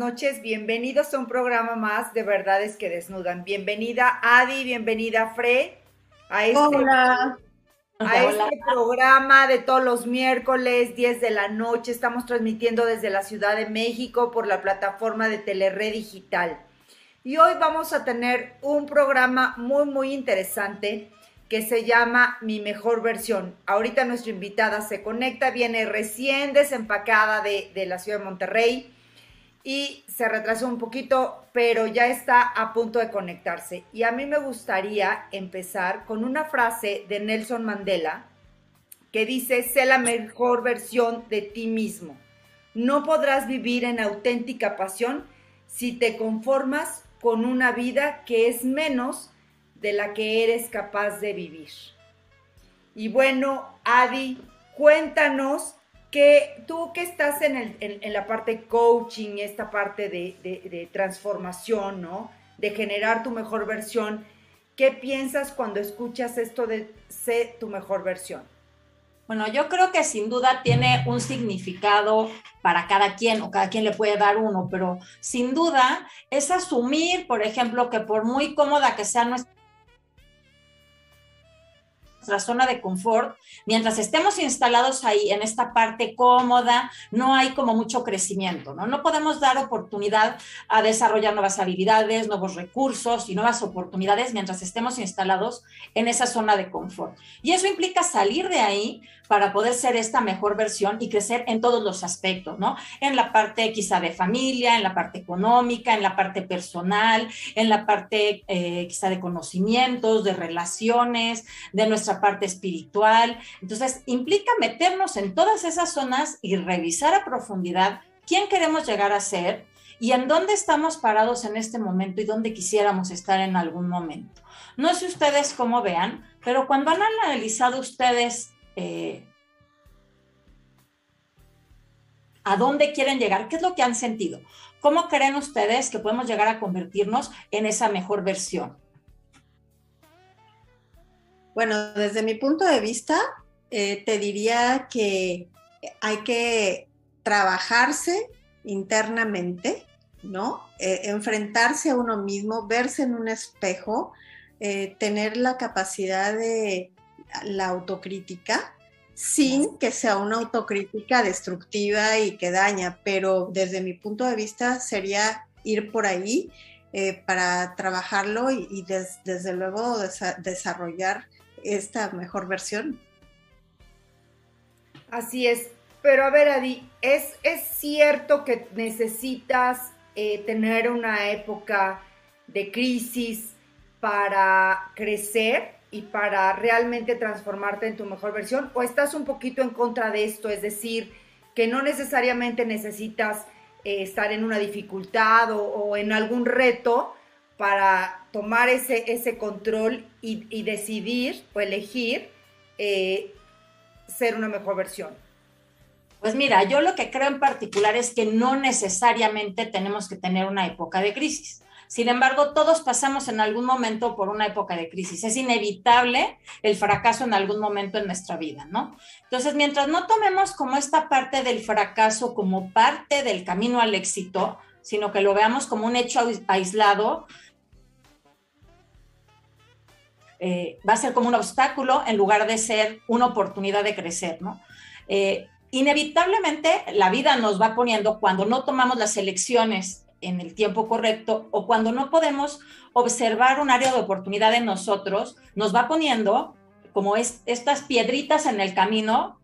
noches. Bienvenidos a un programa más de Verdades que Desnudan. Bienvenida Adi, bienvenida Fre a este, Hola. a este programa de todos los miércoles, 10 de la noche. Estamos transmitiendo desde la Ciudad de México por la plataforma de Telered Digital. Y hoy vamos a tener un programa muy, muy interesante que se llama Mi Mejor Versión. Ahorita nuestra invitada se conecta, viene recién desempacada de, de la ciudad de Monterrey y se retrasó un poquito, pero ya está a punto de conectarse. Y a mí me gustaría empezar con una frase de Nelson Mandela que dice, sé la mejor versión de ti mismo. No podrás vivir en auténtica pasión si te conformas con una vida que es menos de la que eres capaz de vivir. Y bueno, Adi, cuéntanos que tú que estás en, el, en, la parte coaching, esta parte de, de, transformación, ¿no? De generar tu mejor versión, ¿qué piensas cuando escuchas esto de sé tu mejor versión? Bueno, yo creo que sin duda tiene un significado para cada quien o cada quien le puede dar uno, pero sin duda es asumir, por ejemplo, que por muy cómoda que sea nuestra nuestra zona de confort, mientras estemos instalados ahí en esta parte cómoda, no hay como mucho crecimiento, ¿no? No podemos dar oportunidad a desarrollar nuevas habilidades, nuevos recursos y nuevas oportunidades mientras estemos instalados en esa zona de confort. Y eso implica salir de ahí para poder ser esta mejor versión y crecer en todos los aspectos, ¿no? En la parte quizá de familia, en la parte económica, en la parte personal, en la parte eh, quizá de conocimientos, de relaciones, de nuestra parte espiritual. Entonces, implica meternos en todas esas zonas y revisar a profundidad quién queremos llegar a ser y en dónde estamos parados en este momento y dónde quisiéramos estar en algún momento. No sé ustedes cómo vean, pero cuando han analizado ustedes eh, a dónde quieren llegar, qué es lo que han sentido, cómo creen ustedes que podemos llegar a convertirnos en esa mejor versión. Bueno, desde mi punto de vista, eh, te diría que hay que trabajarse internamente, ¿no? Eh, enfrentarse a uno mismo, verse en un espejo, eh, tener la capacidad de la autocrítica sin que sea una autocrítica destructiva y que daña, pero desde mi punto de vista sería ir por ahí eh, para trabajarlo y, desde luego desarrollar esta mejor versión. Así es, pero a ver Adi, ¿es, es cierto que necesitas eh, tener una época de crisis para crecer? y para realmente transformarte en tu mejor versión? ¿O estás un poquito en contra de esto? Es decir, que no necesariamente necesitas eh, estar en una dificultad o, en algún reto para tomar ese, ese control y, decidir o elegir eh, ser una mejor versión. Pues mira, yo lo que creo en particular es que no necesariamente tenemos que tener una época de crisis. Sin embargo, todos pasamos en algún momento por una época de crisis. Es inevitable el fracaso en algún momento en nuestra vida, ¿no? Entonces, mientras no tomemos como esta parte del fracaso como parte del camino al éxito, sino que lo veamos como un hecho aislado, eh, va a ser como un obstáculo en lugar de ser una oportunidad de crecer, ¿no? Eh, inevitablemente la vida nos va poniendo cuando no tomamos las elecciones en el tiempo correcto o cuando no podemos observar un área de oportunidad en nosotros, nos va poniendo como es, estas piedritas en el camino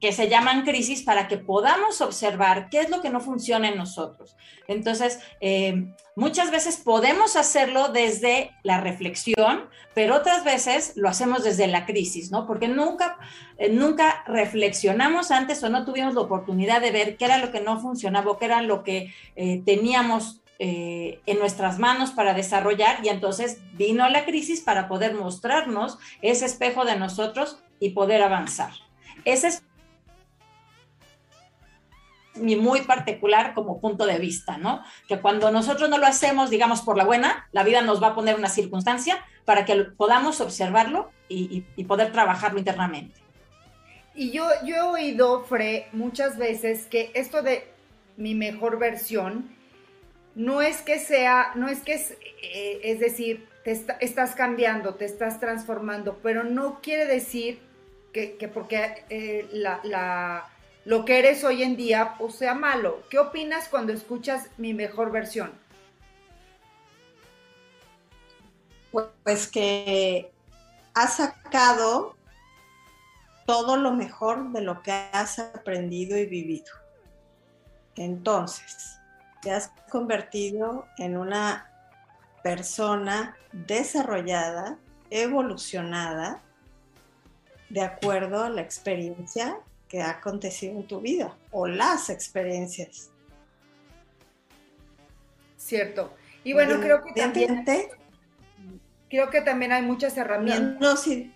que se llaman crisis para que podamos observar qué es lo que no funciona en nosotros. Entonces, eh, muchas veces podemos hacerlo desde la reflexión, pero otras veces lo hacemos desde la crisis, ¿no? Porque nunca, eh, nunca reflexionamos antes o no tuvimos la oportunidad de ver qué era lo que no funcionaba o qué era lo que eh, teníamos en nuestras manos para desarrollar y entonces vino la crisis para poder mostrarnos ese espejo de nosotros y poder avanzar. Ese es mi muy particular como punto de vista, ¿no? Que cuando nosotros no lo hacemos, digamos, por la buena, la vida nos va a poner una circunstancia para que podamos observarlo y, poder trabajarlo internamente. Y yo, yo he oído, Fre, muchas veces que esto de mi mejor versión no es que sea, no es que es, eh, es decir, te estás cambiando, te estás transformando, pero no quiere decir que, porque eh, la, lo que eres hoy en día pues, sea malo. ¿Qué opinas cuando escuchas mi mejor versión? Pues que has sacado todo lo mejor de lo que has aprendido y vivido. Entonces, te has convertido en una persona desarrollada, evolucionada, de acuerdo a la experiencia que ha acontecido en tu vida o las experiencias. Cierto. Y bueno, creo que también creo que también hay muchas herramientas. No, sí.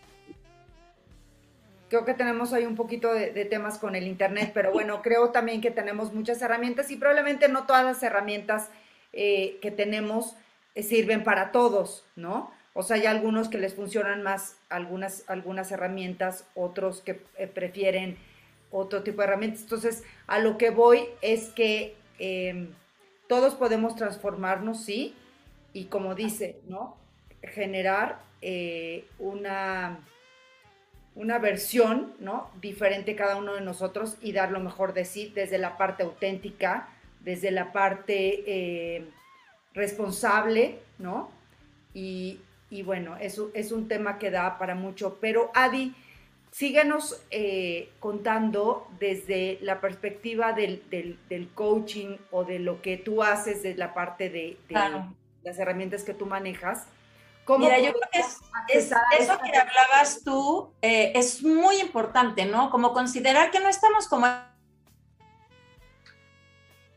Creo que tenemos ahí un poquito de, temas con el Internet, pero bueno, creo también que tenemos muchas herramientas y probablemente no todas las herramientas eh, que tenemos eh, sirven para todos, ¿no? O sea, hay algunos que les funcionan más algunas, algunas herramientas, otros que eh, prefieren otro tipo de herramientas. Entonces, a lo que voy es que em, todos podemos transformarnos, sí, y como dice, ¿no? Generar una una versión, ¿no? Diferente cada uno de nosotros y dar lo mejor de sí desde la parte auténtica, desde la parte eh, responsable, ¿no? Y, bueno, eso es un tema que da para mucho. Pero Adi, síguenos eh, contando desde la perspectiva del, coaching o de lo que tú haces, desde la parte de, las herramientas que tú manejas. Mira, yo creo que es, eso que hablabas tú eh, es muy importante, ¿no? Como considerar que no estamos como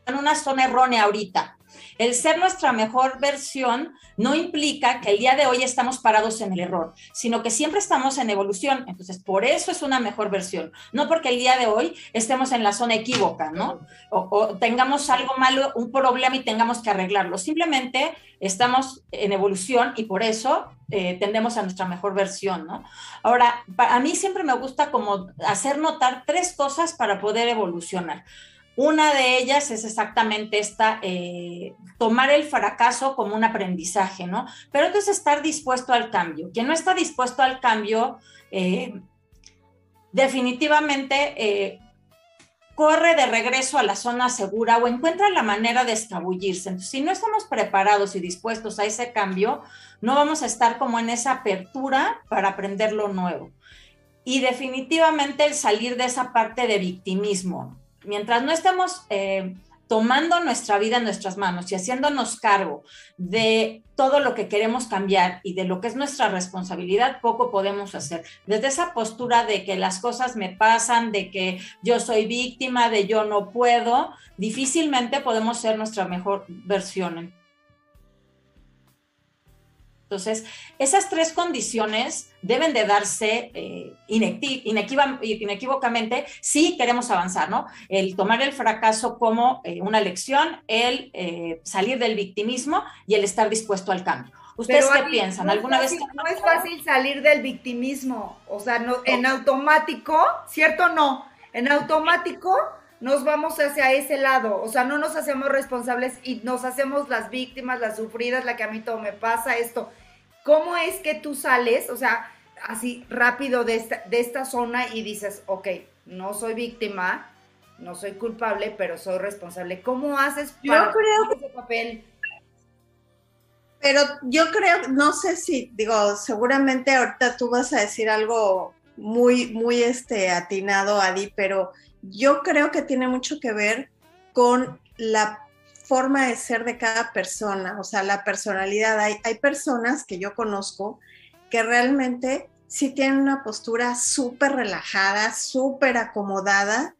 en una zona errónea ahorita. El ser nuestra mejor versión no implica que el día de hoy estamos parados en el error, sino que siempre estamos en evolución. Entonces, por eso es una mejor versión. No porque el día de hoy estemos en la zona equívoca, ¿no? O, tengamos algo malo, un problema y tengamos que arreglarlo. Simplemente estamos en evolución y por eso eh, tendemos a nuestra mejor versión, ¿no? Ahora, a mí siempre me gusta como hacer notar tres cosas para poder evolucionar. Una de ellas es exactamente esta, eh, tomar el fracaso como un aprendizaje, ¿no? Pero entonces estar dispuesto al cambio. Quien no está dispuesto al cambio, eh, definitivamente eh, corre de regreso a la zona segura o encuentra la manera de escabullirse. Entonces, si no estamos preparados y dispuestos a ese cambio, no vamos a estar como en esa apertura para aprender lo nuevo. Y definitivamente el salir de esa parte de victimismo mientras no estemos eh, tomando nuestra vida en nuestras manos y haciéndonos cargo de todo lo que queremos cambiar y de lo que es nuestra responsabilidad, poco podemos hacer. Desde esa postura de que las cosas me pasan, de que yo soy víctima, de yo no puedo, difícilmente podemos ser nuestra mejor versión. Entonces, esas tres condiciones deben de darse eh, inequívocamente si queremos avanzar, ¿no? El tomar el fracaso como eh, una lección, el eh, salir del victimismo y el estar dispuesto al cambio. ¿Ustedes qué piensan? ¿Alguna vez? No es fácil salir del victimismo, o sea, no, en automático, ¿cierto? No, en automático nos vamos hacia ese lado, o sea, no nos hacemos responsables y nos hacemos las víctimas, las sufridas, la que a mí todo me pasa, esto. ¿Cómo es que tú sales, o sea, así rápido de esta, de esta zona y dices, ok, no soy víctima, no soy culpable, pero soy responsable? ¿Cómo haces para yo creo, ese papel? Pero yo creo, no sé si, digo, seguramente ahorita tú vas a decir algo muy, muy este, atinado, Adi, pero yo creo que tiene mucho que ver con la forma de ser de cada persona, o sea, la personalidad. Hay, hay personas que yo conozco que realmente sí tienen una postura súper relajada, súper acomodada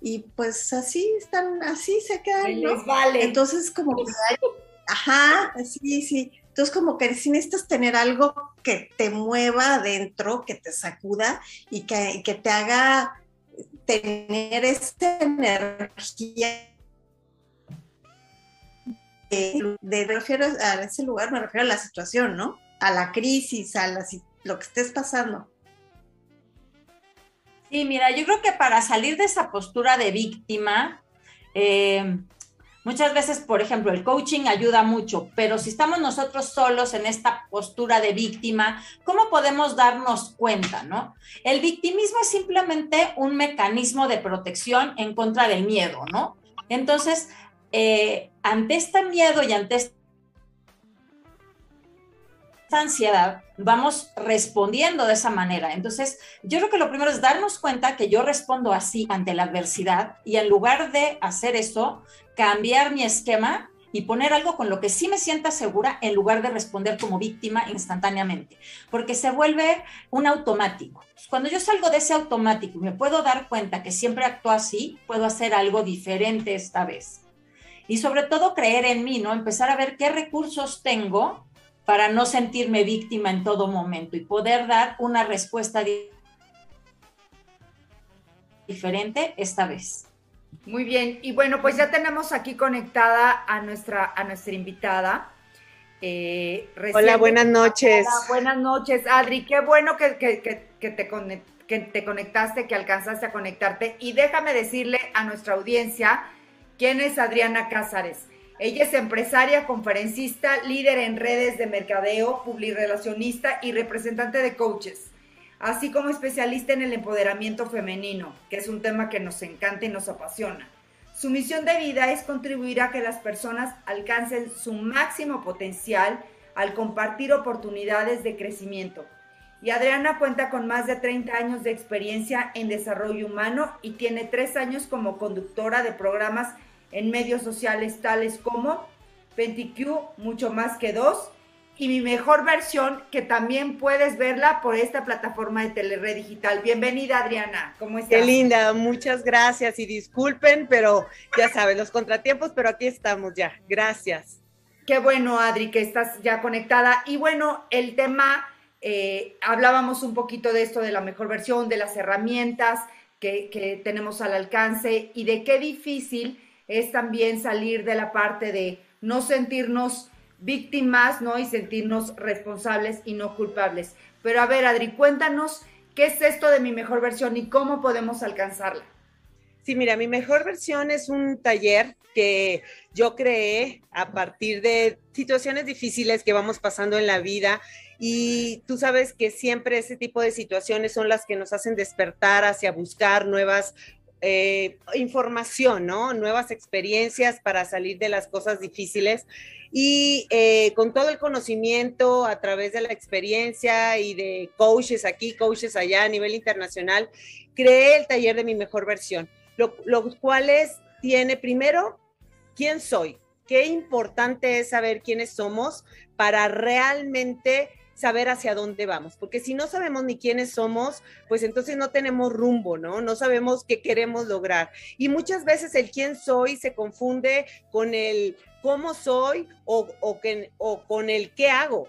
y pues así están, así se quedan. ¿no? Vale. Entonces como que hay, ajá, sí, sí. Entonces como que si necesitas tener algo que te mueva adentro, que te sacuda y que, que te haga tener esta energía de, me refiero a ese lugar, me refiero a la situación, ¿no? A la crisis, a lo que estés pasando. Sí, mira, yo creo que para salir de esa postura de víctima, eh, Muchas veces, por ejemplo, el coaching ayuda mucho, pero si estamos nosotros solos en esta postura de víctima, ¿cómo podemos darnos cuenta, no? El victimismo es simplemente un mecanismo de protección en contra del miedo, ¿no? Entonces, eh, ante este miedo y ante esta ansiedad, vamos respondiendo de esa manera. Entonces, yo creo que lo primero es darnos cuenta que yo respondo así ante la adversidad y en lugar de hacer eso, cambiar mi esquema y poner algo con lo que sí me sienta segura en lugar de responder como víctima instantáneamente, porque se vuelve un automático. Cuando yo salgo de ese automático y me puedo dar cuenta que siempre actúo así, puedo hacer algo diferente esta vez. Y sobre todo creer en mí, ¿no? Empezar a ver qué recursos tengo para no sentirme víctima en todo momento y poder dar una respuesta diferente esta vez. Muy bien, y bueno, pues ya tenemos aquí conectada a nuestra, a nuestra invitada. Eh, Hola, buenas noches. buenas noches, Adri. Qué bueno que, te que te conectaste, que alcanzaste a conectarte. Y déjame decirle a nuestra audiencia quién es Adriana Cázares. Ella es empresaria, conferencista, líder en redes de mercadeo, publirelacionista y representante de coaches, así como especialista en el empoderamiento femenino, que es un tema que nos encanta y nos apasiona. Su misión de vida es contribuir a que las personas alcancen su máximo potencial al compartir oportunidades de crecimiento. Y Adriana cuenta con más de 30 años de experiencia en desarrollo humano y tiene tres años como conductora de programas en medios sociales tales como 20Q, mucho más que dos, y mi mejor versión, que también puedes verla por esta plataforma de Telered Digital. Bienvenida, Adriana. ¿Cómo estás? Qué linda, muchas gracias y disculpen, pero ya sabes, los contratiempos, pero aquí estamos ya. Gracias. Qué bueno, Adri, que estás ya conectada. Y bueno, el tema, eh, hablábamos un poquito de esto, de la mejor versión, de las herramientas que, que tenemos al alcance y de qué difícil es también salir de la parte de no sentirnos víctimas, ¿no? Y sentirnos responsables y no culpables. Pero a ver, Adri, cuéntanos qué es esto de mi mejor versión y cómo podemos alcanzarla. Sí, mira, mi mejor versión es un taller que yo creé a partir de situaciones difíciles que vamos pasando en la vida y tú sabes que siempre ese tipo de situaciones son las que nos hacen despertar hacia buscar nuevas eh, información, ¿no? Nuevas experiencias para salir de las cosas difíciles. Y eh, con todo el conocimiento a través de la experiencia y de coaches aquí, coaches allá a nivel internacional, creé el taller de mi mejor versión, lo, lo cual es, tiene primero, ¿quién soy? Qué importante es saber quiénes somos para realmente saber hacia dónde vamos, porque si no sabemos ni quiénes somos, pues entonces no tenemos rumbo, ¿no? No sabemos qué queremos lograr. Y muchas veces el quién soy se confunde con el cómo soy o, o, o con el qué hago.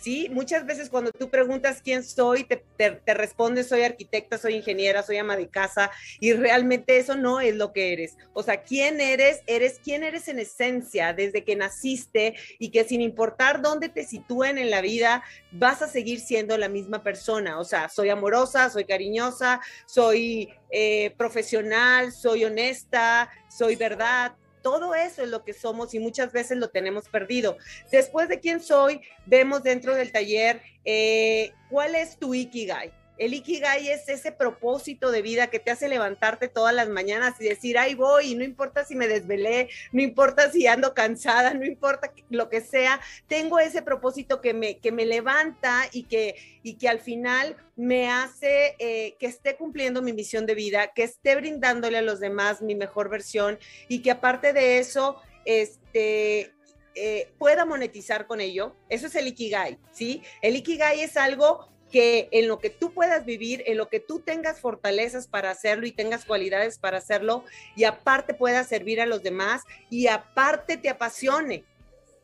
¿Sí? Muchas veces cuando tú preguntas quién soy, te, te, respondes soy arquitecta, soy ingeniera, soy ama de casa, y realmente eso no es lo que eres. O sea, quién eres, eres quién eres en esencia desde que naciste y que sin importar dónde te sitúen en la vida, vas a seguir siendo la misma persona. O sea, soy amorosa, soy cariñosa, soy eh, profesional, soy honesta, soy verdad, todo eso es lo que somos y muchas veces lo tenemos perdido. Después de quién soy, vemos dentro del taller eh, cuál es tu Ikigai. El Ikigai es ese propósito de vida que te hace levantarte todas las mañanas y decir, ahí voy, y no importa si me desvelé, no importa si ando cansada, no importa lo que sea, tengo ese propósito que me, que me levanta y que, y que al final me hace eh, que esté cumpliendo mi misión de vida, que esté brindándole a los demás mi mejor versión y que aparte de eso, este, eh, pueda monetizar con ello. Eso es el Ikigai, ¿sí? El Ikigai es algo que en lo que tú puedas vivir, en lo que tú tengas fortalezas para hacerlo y tengas cualidades para hacerlo y aparte puedas servir a los demás y aparte te apasione.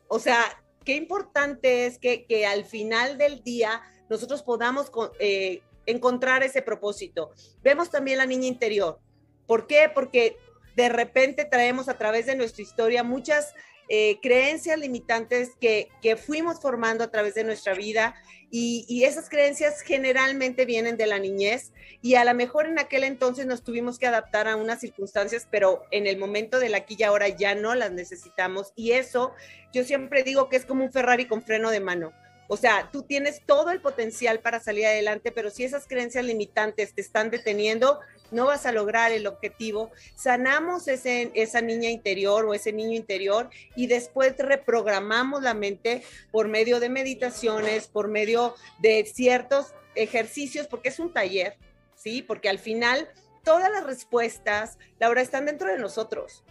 O sea, qué importante es que, que al final del día nosotros podamos eh, encontrar ese propósito. Vemos también la niña interior. ¿Por qué? Porque de repente traemos a través de nuestra historia muchas eh, creencias limitantes que, que, fuimos formando a través de nuestra vida y, y, esas creencias generalmente vienen de la niñez y a lo mejor en aquel entonces nos tuvimos que adaptar a unas circunstancias, pero en el momento del aquí y ahora ya no las necesitamos y eso yo siempre digo que es como un Ferrari con freno de mano. O sea, tú tienes todo el potencial para salir adelante, pero si esas creencias limitantes te están deteniendo, no vas a lograr el objetivo. Sanamos ese, esa niña interior o ese niño interior y después reprogramamos la mente por medio de meditaciones, por medio de ciertos ejercicios, porque es un taller, ¿sí? Porque al final todas las respuestas, Laura, están dentro de nosotros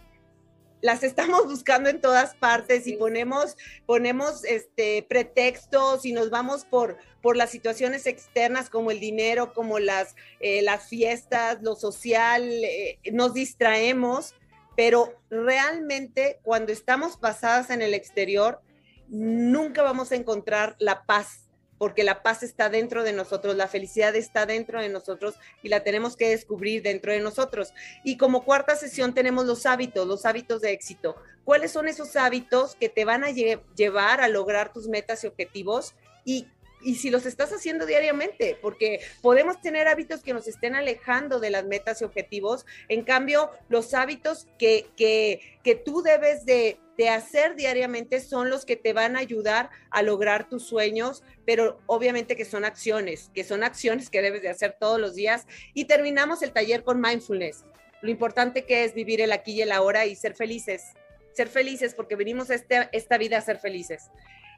las estamos buscando en todas partes y ponemos, ponemos este, pretextos y nos vamos por, por las situaciones externas como el dinero, como las, eh, las fiestas, lo social, eh, nos distraemos, pero realmente cuando estamos pasadas en el exterior, nunca vamos a encontrar la paz porque la paz está dentro de nosotros, la felicidad está dentro de nosotros y la tenemos que descubrir dentro de nosotros. Y como cuarta sesión tenemos los hábitos, los hábitos de éxito. ¿Cuáles son esos hábitos que te van a llevar a lograr tus metas y objetivos? Y y si los estás haciendo diariamente, porque podemos tener hábitos que nos estén alejando de las metas y objetivos, en cambio, los hábitos que, que, que tú debes de, de, hacer diariamente son los que te van a ayudar a lograr tus sueños, pero obviamente que son acciones, que son acciones que debes de hacer todos los días. Y terminamos el taller con mindfulness. Lo importante que es vivir el aquí y el ahora y ser felices ser felices porque venimos a este, esta vida a ser felices.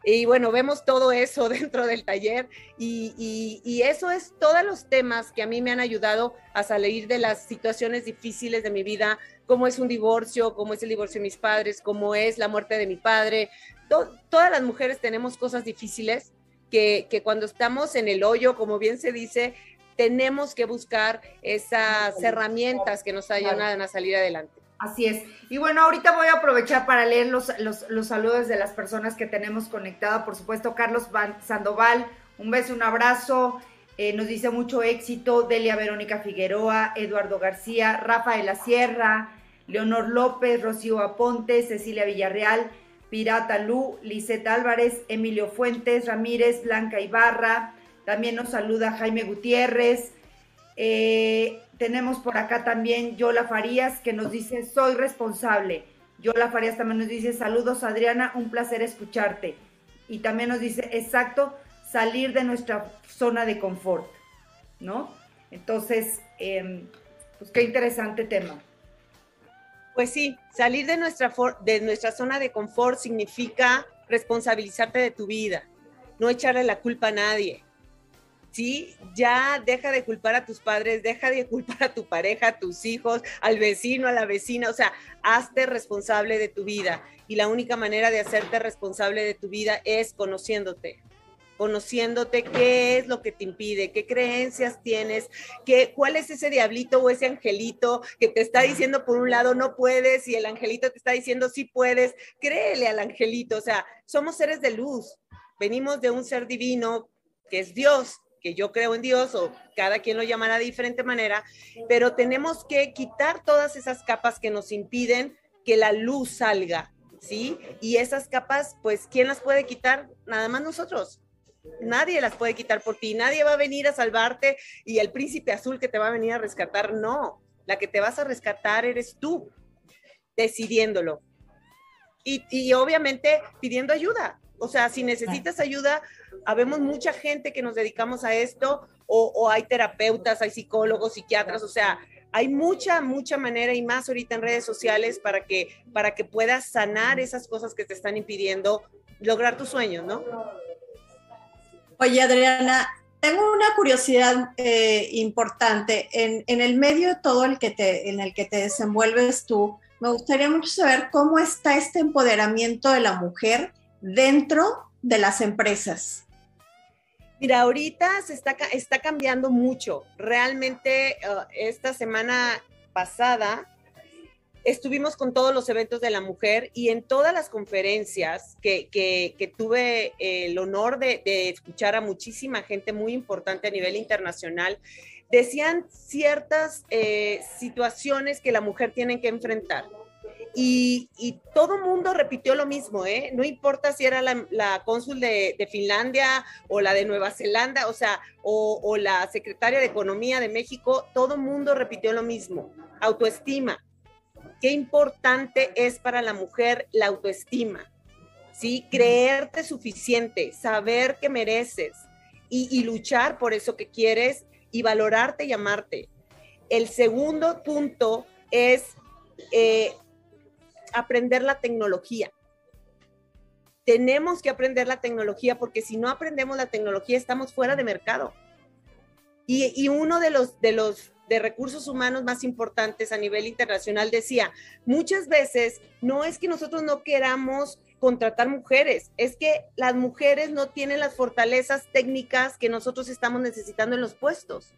Y bueno, vemos todo eso dentro del taller y, y, eso es todos los temas que a mí me han ayudado a salir de las situaciones difíciles de mi vida, como es un divorcio, como es el divorcio de mis padres, como es la muerte de mi padre. todas las mujeres tenemos cosas difíciles que, que cuando estamos en el hoyo, como bien se dice, tenemos que buscar esas herramientas que nos ayudan a salir adelante. Así es. Y bueno, ahorita voy a aprovechar para leer los, los, saludos de las personas que tenemos conectadas. Por supuesto, Carlos Sandoval, un beso, un abrazo. Eh, nos dice mucho éxito. Delia Verónica Figueroa, Eduardo García, Rafael La Sierra, Leonor López, Rocío Aponte, Cecilia Villarreal, Pirata Lu, Lisette Álvarez, Emilio Fuentes, Ramírez, Blanca Ibarra. También nos saluda Jaime Gutiérrez. Eh, tenemos por acá también Yola Farías que nos dice, soy responsable. Yola Farías también nos dice, saludos Adriana, un placer escucharte. Y también nos dice, exacto, salir de nuestra zona de confort, ¿no? Entonces, em, pues qué interesante tema. Pues sí, salir de nuestra, de nuestra zona de confort significa responsabilizarte de tu vida, no echarle la culpa a nadie, ¿sí? Ya deja de culpar a tus padres, deja de culpar a tu pareja, a tus hijos, al vecino, a la vecina, o sea, hazte responsable de tu vida. Y la única manera de hacerte responsable de tu vida es conociéndote conociéndote qué es lo que te impide, qué creencias tienes, qué, cuál es ese diablito o ese angelito que te está diciendo por un lado no puedes y el angelito te está diciendo sí puedes, créele al angelito, o sea, somos seres de luz, venimos de un ser divino que es Dios, que yo creo en Dios o cada quien lo llamará de diferente manera, pero tenemos que quitar todas esas capas que nos impiden que la luz salga, ¿sí? Y esas capas, pues, ¿quién las puede quitar? Nada más nosotros. Nadie las puede quitar por ti, nadie va a venir a salvarte y el príncipe azul que te va a venir a rescatar, no. La que te vas a rescatar eres tú, decidiéndolo. Y, y obviamente pidiendo ayuda. O sea, si necesitas ayuda, habemos mucha gente que nos dedicamos a esto, o, hay terapeutas, hay psicólogos, psiquiatras, o sea, hay mucha, mucha manera y más ahorita en redes sociales para que, para que puedas sanar esas cosas que te están impidiendo lograr tus sueños, ¿no? Oye, Adriana, tengo una curiosidad eh, importante. En, en, el medio todo el que te, en el que te desenvuelves tú, me gustaría mucho saber cómo está este empoderamiento de la mujer dentro de las empresas. Mira, ahorita se está, cambiando mucho. Realmente uh, esta semana pasada estuvimos con todos los eventos de la mujer y en todas las conferencias que, tuve el honor de, escuchar a muchísima gente muy importante a nivel internacional, decían ciertas eh, situaciones que la mujer tiene que enfrentar. Y, y todo mundo repitió lo mismo, ¿eh? No importa si era la, cónsul de, Finlandia o la de Nueva Zelanda, o sea, o, o la secretaria de Economía de México, todo mundo repitió lo mismo. Autoestima. Qué importante es para la mujer la autoestima, ¿sí? Creerte suficiente, saber que mereces y, y luchar por eso que quieres y valorarte y amarte. El segundo punto es eh, aprender la tecnología. Tenemos que aprender la tecnología porque si no aprendemos la tecnología estamos fuera de mercado. Y, uno de los, de los de recursos humanos más importantes a nivel internacional decía, muchas veces no es que nosotros no queramos contratar mujeres, es que las mujeres no tienen las fortalezas técnicas que nosotros estamos necesitando en los puestos.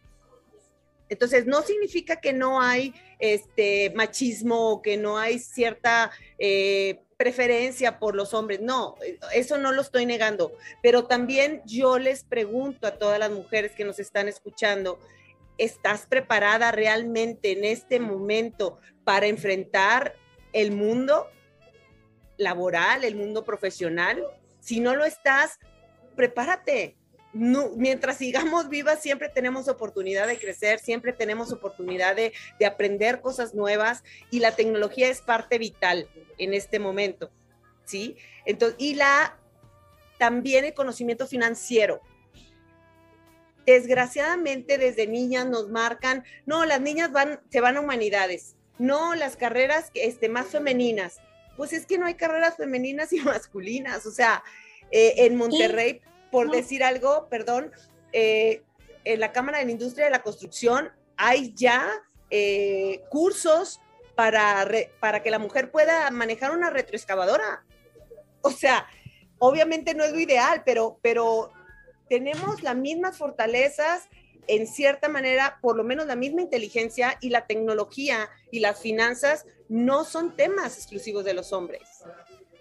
Entonces, no significa que no hay este machismo o que no hay cierta eh, preferencia por los hombres. No, eso no lo estoy negando. Pero también yo les pregunto a todas las mujeres que nos están escuchando, ¿estás preparada realmente en este momento para enfrentar el mundo laboral, el mundo profesional? Si no lo estás, prepárate mientras sigamos vivas, siempre tenemos oportunidad de crecer, siempre tenemos oportunidad de, aprender cosas nuevas y la tecnología es parte vital en este momento, ¿sí? Entonces, y la, también el conocimiento financiero. Desgraciadamente desde niñas nos marcan, no, las niñas van, se van a humanidades, no, las carreras este, más femeninas. Pues es que no hay carreras femeninas y masculinas, o sea, eh, en Monterrey por decir algo, perdón, eh, en la Cámara de la Industria de la Construcción hay ya eh, cursos para, para que la mujer pueda manejar una retroexcavadora. O sea, obviamente no es lo ideal, pero, pero tenemos las mismas fortalezas, en cierta manera, por lo menos la misma inteligencia y la tecnología y las finanzas no son temas exclusivos de los hombres.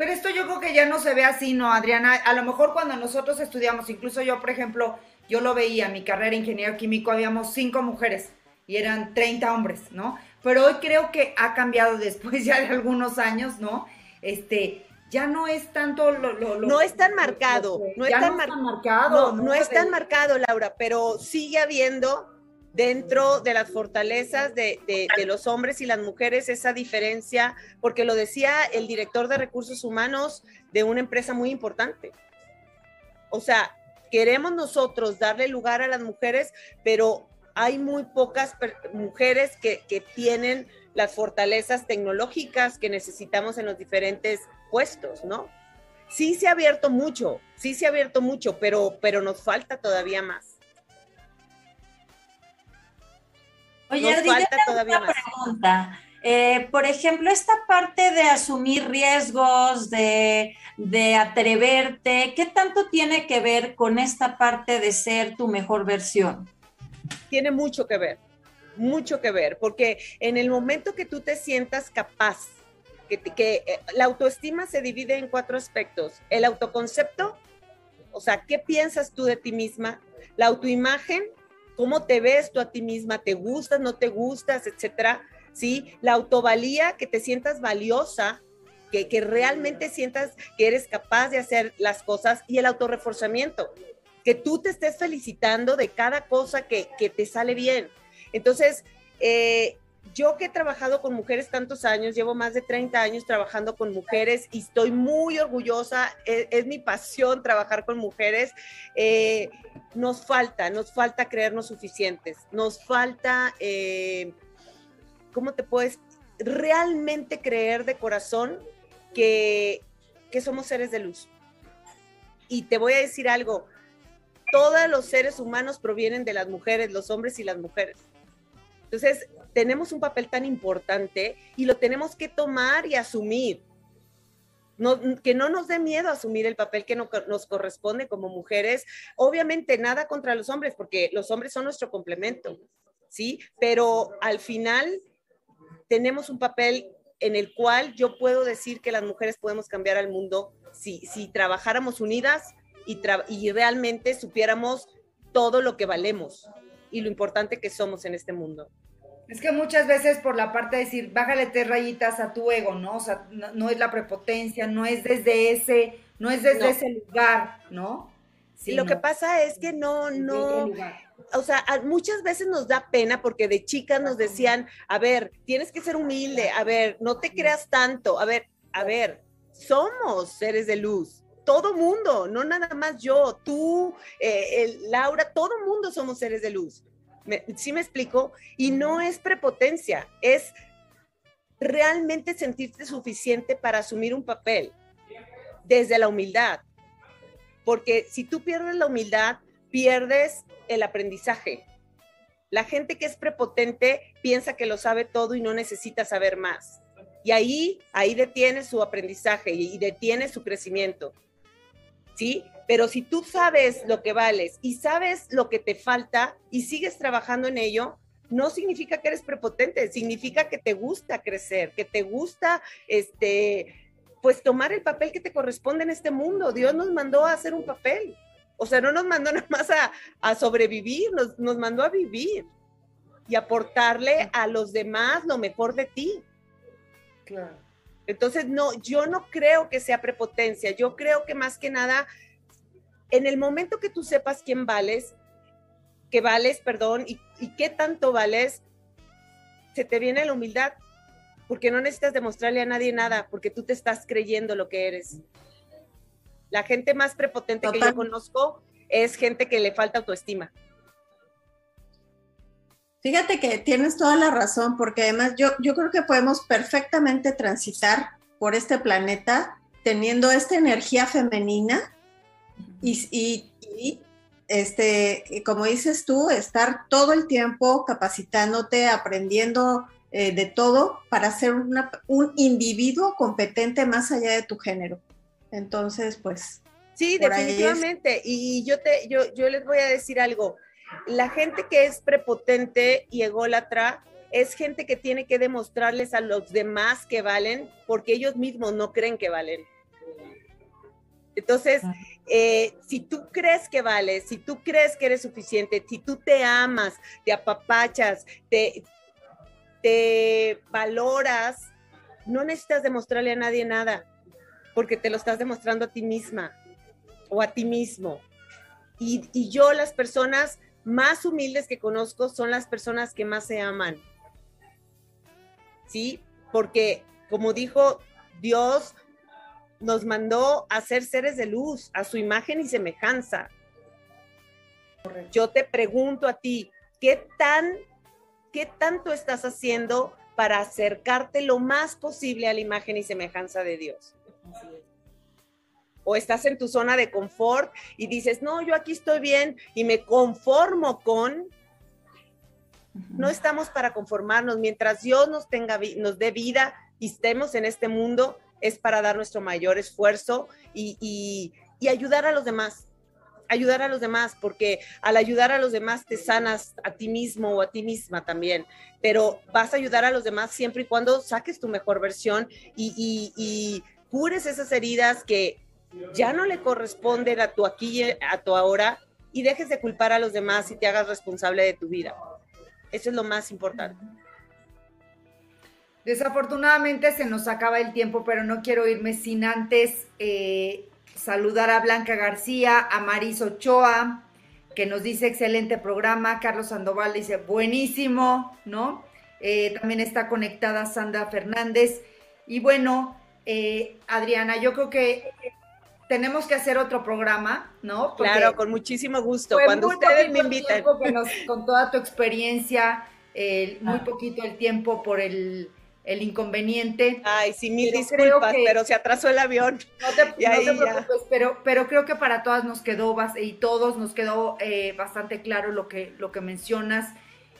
Pero esto yo creo que ya no se ve así, ¿no, Adriana? A lo mejor cuando nosotros estudiamos, incluso yo, por ejemplo, yo lo veía, mi carrera de ingeniero químico, habíamos cinco mujeres y eran 30 hombres, ¿no? Pero hoy creo que ha cambiado después ya de algunos años, ¿no? Este, ya no es tanto lo... no es tan marcado, no, es tan, marcado. No, no es tan marcado, Laura, pero sigue habiendo dentro de las fortalezas de, los hombres y las mujeres esa diferencia, porque lo decía el director de recursos humanos de una empresa muy importante. O sea, queremos nosotros darle lugar a las mujeres, pero hay muy pocas mujeres que, que tienen las fortalezas tecnológicas que necesitamos en los diferentes puestos, ¿no? Sí se ha abierto mucho, sí se ha abierto mucho, pero, pero nos falta todavía más. Oye, falta todavía una pregunta. Eh, por ejemplo, esta parte de asumir riesgos, de, de, atreverte, ¿qué tanto tiene que ver con esta parte de ser tu mejor versión? Tiene mucho que ver, mucho que ver, porque en el momento que tú te sientas capaz, que, que eh, la autoestima se divide en cuatro aspectos, el autoconcepto, o sea, ¿qué piensas tú de ti misma? La autoimagen, cómo te ves tú a ti misma, te gustas, no te gustas, etcétera, ¿sí? La autovalía, que te sientas valiosa, que, que realmente sientas que eres capaz de hacer las cosas y el autorreforzamiento, que tú te estés felicitando de cada cosa que, que te sale bien. Entonces, eh, yo que he trabajado con mujeres tantos años, llevo más de 30 años trabajando con mujeres y estoy muy orgullosa, e, es, mi pasión trabajar con mujeres. Eh, nos falta, nos falta creernos suficientes, nos falta, eh, ¿cómo te puedes realmente creer de corazón que, que somos seres de luz? Y te voy a decir algo, todos los seres humanos provienen de las mujeres, los hombres y las mujeres. Entonces, tenemos un papel tan importante y lo tenemos que tomar y asumir. que no nos dé miedo asumir el papel que nos corresponde como mujeres. Obviamente nada contra los hombres, porque los hombres son nuestro complemento, ¿sí? Pero al final tenemos un papel en el cual yo puedo decir que las mujeres podemos cambiar al mundo si, si trabajáramos unidas y, y realmente supiéramos todo lo que valemos y lo importante que somos en este mundo. Es que muchas veces por la parte de decir, bájale tres rayitas a tu ego, ¿no? O sea, no, es la prepotencia, no es desde ese, no es desde ese lugar, ¿no? Sí, lo que pasa es que no, no, o sea, muchas veces nos da pena porque de chicas nos decían, a ver, tienes que ser humilde, a ver, no te creas tanto, a ver, a ver, somos seres de luz, todo mundo, no nada más yo, tú, eh, Laura, todo mundo somos seres de luz. ¿Sí me explico? Y no es prepotencia, es realmente sentirte suficiente para asumir un papel desde la humildad. Porque si tú pierdes la humildad, pierdes el aprendizaje. La gente que es prepotente piensa que lo sabe todo y no necesita saber más. Y ahí, ahí detiene su aprendizaje y detiene su crecimiento. ¿Sí? Pero si tú sabes lo que vales y sabes lo que te falta y sigues trabajando en ello, no significa que eres prepotente, significa que te gusta crecer, que te gusta este pues tomar el papel que te corresponde en este mundo. Dios nos mandó a hacer un papel. O sea, no nos mandó nada más a, sobrevivir, nos, nos mandó a vivir y aportarle a los demás lo mejor de ti. Claro. Entonces, no, yo no creo que sea prepotencia, yo creo que más que nada, en el momento que tú sepas quién vales, que vales, perdón, y, y qué tanto vales, se te viene la humildad, porque no necesitas demostrarle a nadie nada, porque tú te estás creyendo lo que eres. La gente más prepotente que yo conozco es gente que le falta autoestima. Fíjate que tienes toda la razón, porque además yo, yo creo que podemos perfectamente transitar por este planeta teniendo esta energía femenina y, este, como dices tú, estar todo el tiempo capacitándote, aprendiendo eh, de todo para ser un individuo competente más allá de tu género. Entonces, pues. Sí, definitivamente. Y yo, te, yo, yo les voy a decir algo. La gente que es prepotente y ególatra es gente que tiene que demostrarles a los demás que valen porque ellos mismos no creen que valen. Entonces, eh, si tú crees que vales, si tú crees que eres suficiente, si tú te amas, te apapachas, te, te valoras, no necesitas demostrarle a nadie nada porque te lo estás demostrando a ti misma o a ti mismo. Y, yo las personas más humildes que conozco son las personas que más se aman. ¿Sí? Porque como dijo Dios, nos mandó a ser seres de luz, a su imagen y semejanza. Yo te pregunto a ti, ¿qué tan qué tanto estás haciendo para acercarte lo más posible a la imagen y semejanza de Dios? O estás en tu zona de confort y dices, no, yo aquí estoy bien y me conformo con. No estamos para conformarnos. Mientras Dios nos, tenga, nos dé vida y estemos en este mundo, es para dar nuestro mayor esfuerzo y, y ayudar a los demás ayudar a los demás, porque al ayudar a los demás te sanas a ti mismo o a ti misma también, pero vas a ayudar a los demás siempre y cuando saques tu mejor versión y, y cures esas heridas que ya no le corresponden a tu aquí, a tu ahora, y dejes de culpar a los demás y te hagas responsable de tu vida. Eso es lo más importante. Desafortunadamente se nos acaba el tiempo, pero no quiero irme sin antes eh, saludar a Blanca García, a Maris Ochoa, que nos dice excelente programa, Carlos Sandoval dice buenísimo, ¿no? Eh, también está conectada Sandra Fernández. Y bueno, eh, Adriana, yo creo que tenemos que hacer otro programa, ¿no? claro, con muchísimo gusto. Cuando ustedes me inviten. con toda tu experiencia, muy ah. poquito el tiempo por el, inconveniente. Ay, sí, mil disculpas, pero se atrasó el avión. No te, preocupes, pero, pero creo que para todas nos quedó, y todos nos quedó eh, bastante claro lo que, lo que mencionas,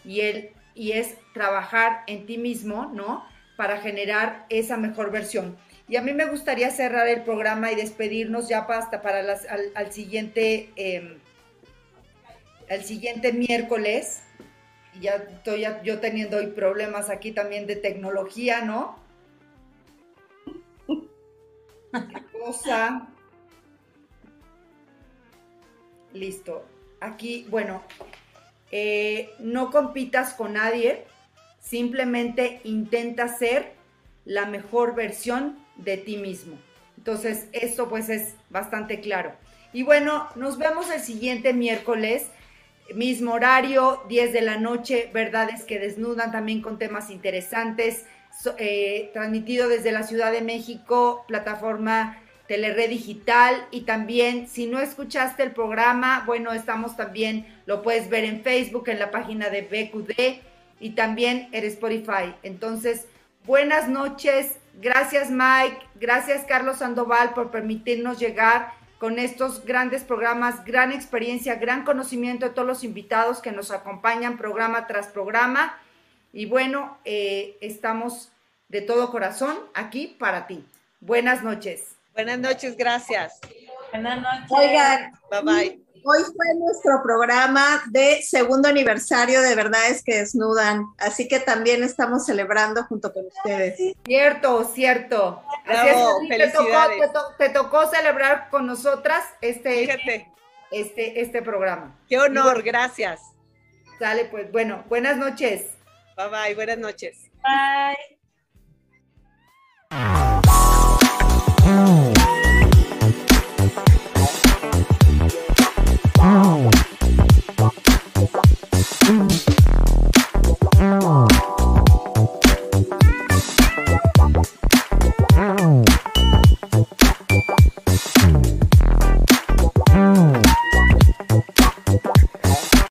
y, el, y es trabajar en ti mismo, ¿no? Para generar esa mejor versión. Y a mí me gustaría cerrar el programa y despedirnos ya hasta para las, al, siguiente, eh, siguiente miércoles. Ya estoy yo teniendo problemas aquí también de tecnología, ¿no? ¿Qué cosa? Listo. Aquí, bueno, eh, no compitas con nadie, simplemente intenta ser la mejor versión de ti mismo. Entonces, esto pues es bastante claro. Y bueno, nos vemos el siguiente miércoles, mismo horario, 10 de la noche, verdades que desnudan también con temas interesantes, eh, transmitido desde la Ciudad de México, plataforma Telered Digital y también si no escuchaste el programa, bueno, estamos también, lo puedes ver en Facebook, en la página de BQD y también en Spotify. Entonces, buenas noches, gracias Mike, gracias Carlos Sandoval por permitirnos llegar con estos grandes programas, gran experiencia, gran conocimiento de todos los invitados que nos acompañan programa tras programa. Y bueno, eh, estamos de todo corazón aquí para ti. Buenas noches. Buenas noches, gracias. Buenas noches. Oigan, bye bye. Hoy fue nuestro programa de segundo aniversario de Verdades que Desnudan, así que también estamos celebrando junto con ustedes. Cierto, cierto. Bravo, te, tocó, te, tocó, celebrar con nosotras este, este, este programa. Qué honor, gracias. Sale, pues bueno, buenas noches. Bye bye, buenas noches. Bye.